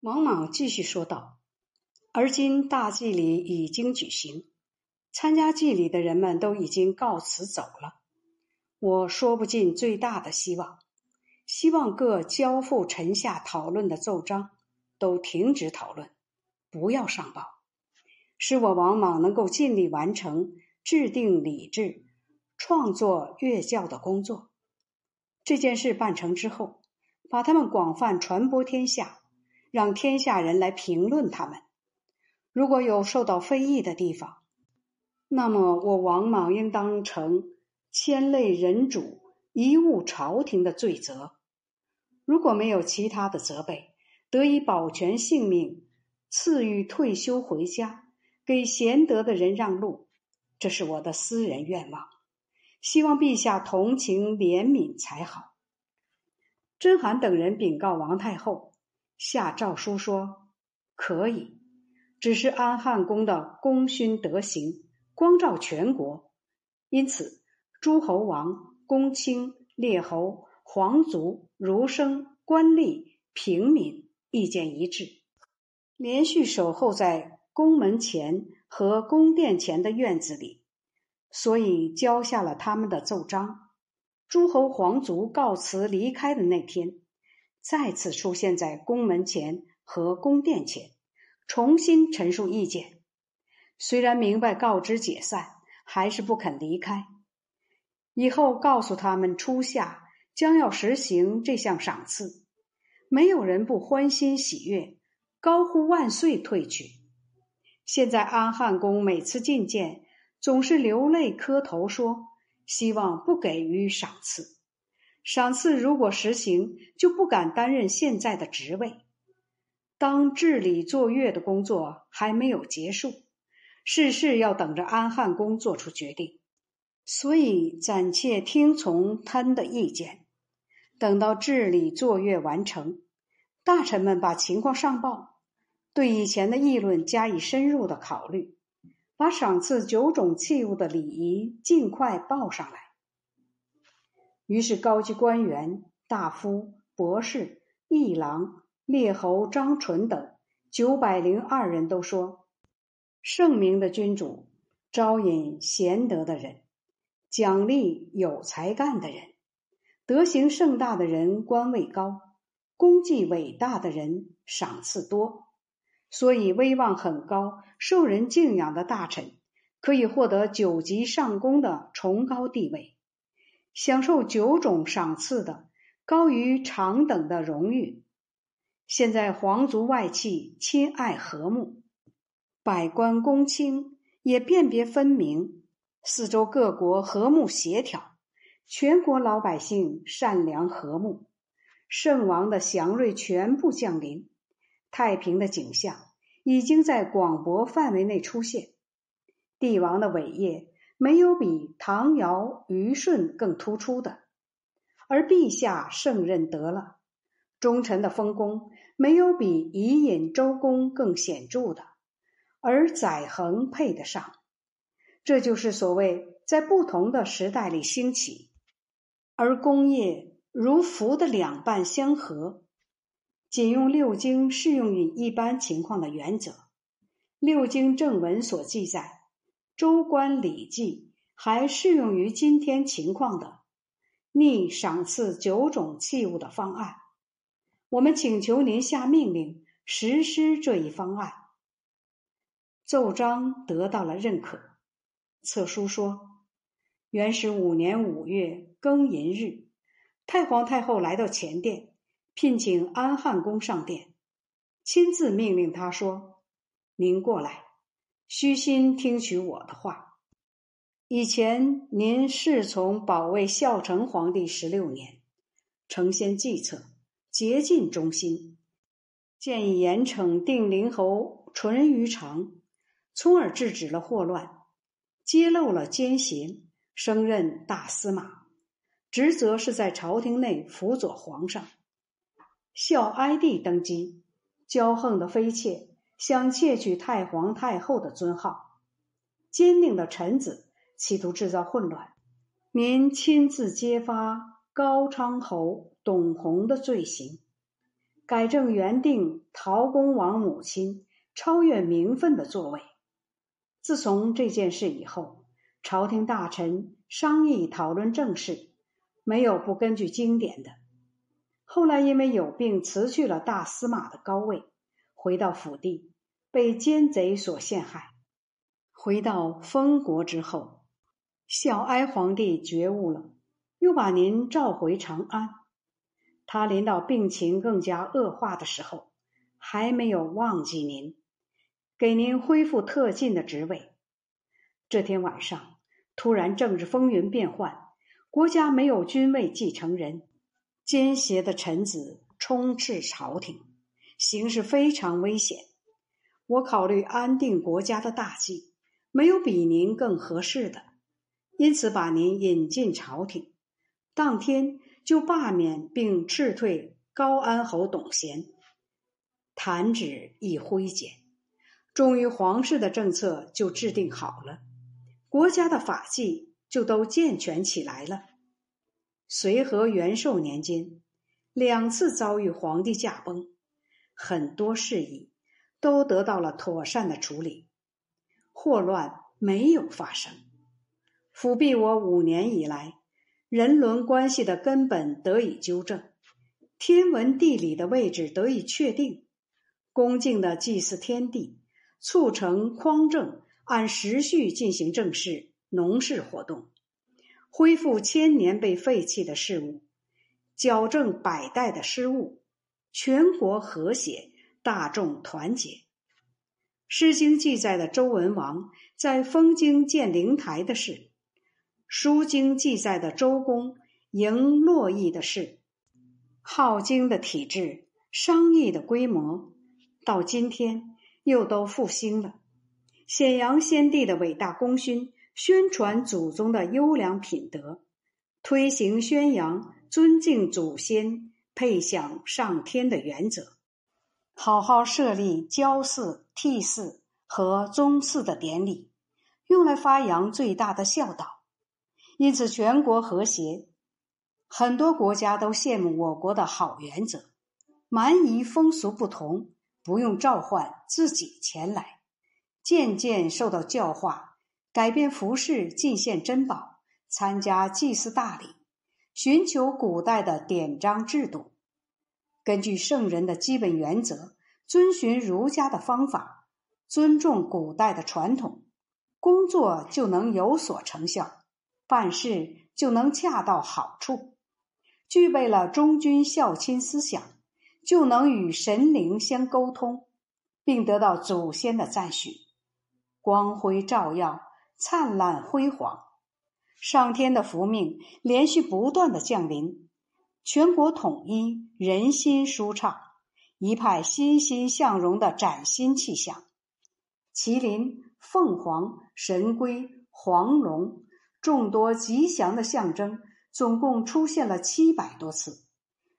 王莽继续说道：“而今大祭礼已经举行，参加祭礼的人们都已经告辞走了。我说不尽最大的希望，希望各交付臣下讨论的奏章都停止讨论，不要上报，使我王莽能够尽力完成制定礼制、创作乐教的工作。这件事办成之后，把他们广泛传播天下。”让天下人来评论他们，如果有受到非议的地方，那么我王莽应当承牵累人主、贻误朝廷的罪责；如果没有其他的责备，得以保全性命，赐予退休回家，给贤德的人让路，这是我的私人愿望，希望陛下同情怜悯才好。甄邯等人禀告王太后。下诏书说：“可以，只是安汉公的功勋德行光照全国，因此诸侯王、公卿、列侯、皇族、儒生、官吏、平民意见一致，连续守候在宫门前和宫殿前的院子里，所以交下了他们的奏章。诸侯皇族告辞离开的那天。”再次出现在宫门前和宫殿前，重新陈述意见。虽然明白告知解散，还是不肯离开。以后告诉他们，初夏将要实行这项赏赐，没有人不欢欣喜悦，高呼万岁，退去。现在安汉宫每次觐见，总是流泪磕头，说希望不给予赏赐。赏赐如果实行，就不敢担任现在的职位。当治理作乐的工作还没有结束，事事要等着安汉宫做出决定，所以暂且听从他的意见。等到治理作乐完成，大臣们把情况上报，对以前的议论加以深入的考虑，把赏赐九种器物的礼仪尽快报上来。于是，高级官员、大夫、博士、议郎、列侯张纯等九百零二人都说：“圣明的君主招引贤德的人，奖励有才干的人，德行盛大的人官位高，功绩伟大的人赏赐多。所以，威望很高、受人敬仰的大臣，可以获得九级上宫的崇高地位。”享受九种赏赐的高于常等的荣誉。现在皇族外戚亲爱和睦，百官公卿也辨别分明，四周各国和睦协调，全国老百姓善良和睦，圣王的祥瑞全部降临，太平的景象已经在广博范围内出现，帝王的伟业。没有比唐尧虞舜更突出的，而陛下胜任得了；忠臣的丰功没有比伊尹周公更显著的，而载衡配得上。这就是所谓在不同的时代里兴起，而功业如符的两半相合。仅用六经适用于一般情况的原则，六经正文所记载。周官礼记还适用于今天情况的逆赏赐九种器物的方案，我们请求您下命令实施这一方案。奏章得到了认可。册书说，元始五年五月庚寅日，太皇太后来到前殿，聘请安汉宫上殿，亲自命令他说：“您过来。”虚心听取我的话。以前您侍从保卫孝成皇帝十六年，承先计策，竭尽忠心，建议严惩定陵侯淳于长，从而制止了祸乱，揭露了奸行，升任大司马，职责是在朝廷内辅佐皇上。孝哀帝登基，骄横的妃妾。想窃取太皇太后的尊号，坚定的臣子企图制造混乱。您亲自揭发高昌侯董弘的罪行，改正原定陶公王母亲超越名分的座位。自从这件事以后，朝廷大臣商议讨论政事，没有不根据经典的。后来因为有病辞去了大司马的高位，回到府地，被奸贼所陷害。回到封国之后，孝哀皇帝觉悟了，又把您召回长安。他临到病情更加恶化的时候，还没有忘记您。给您恢复特进的职位。这天晚上，突然政治风云变幻，国家没有君位继承人，奸邪的臣子充斥朝廷，形势非常危险。我考虑安定国家的大计，没有比您更合适的，因此把您引进朝廷。当天就罢免并斥退高安侯董贤，弹指一挥间。终于，皇室的政策就制定好了，国家的法纪就都健全起来了。随和元寿年间，两次遭遇皇帝驾崩，很多事宜都得到了妥善的处理，祸乱没有发生。辅弼我五年以来，人伦关系的根本得以纠正，天文地理的位置得以确定，恭敬的祭祀天地。促成匡正按时序进行政事、农事活动，恢复千年被废弃的事物，矫正百代的失误，全国和谐，大众团结。《诗经》记载的周文王在封京建灵台的事，《书经》记载的周公迎洛邑的事，《镐京》的体制、商议的规模，到今天。又都复兴了，显扬先帝的伟大功勋，宣传祖宗的优良品德，推行宣扬尊敬祖先、配享上天的原则，好好设立郊祀、替祀和宗祀的典礼，用来发扬最大的孝道。因此，全国和谐，很多国家都羡慕我国的好原则。蛮夷风俗不同。不用召唤自己前来，渐渐受到教化，改变服饰，进献珍宝，参加祭祀大礼，寻求古代的典章制度，根据圣人的基本原则，遵循儒家的方法，尊重古代的传统，工作就能有所成效，办事就能恰到好处，具备了忠君孝亲思想。就能与神灵相沟通，并得到祖先的赞许，光辉照耀，灿烂辉煌。上天的福命连续不断的降临，全国统一，人心舒畅，一派欣欣向荣的崭新气象。麒麟、凤凰、神龟、黄龙，众多吉祥的象征，总共出现了七百多次。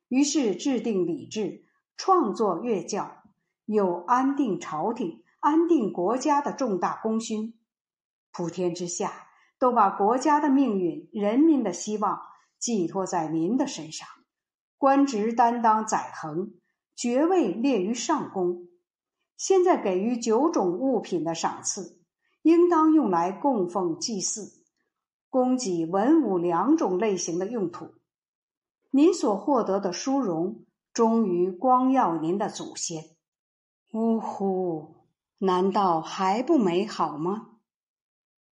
于是制定礼制，创作乐教，有安定朝廷、安定国家的重大功勋。普天之下，都把国家的命运、人民的希望寄托在您的身上。官职担当载衡，爵位列于上宫。现在给予九种物品的赏赐，应当用来供奉祭祀，供给文武两种类型的用途。您所获得的殊荣，终于光耀您的祖先。呜呼，难道还不美好吗？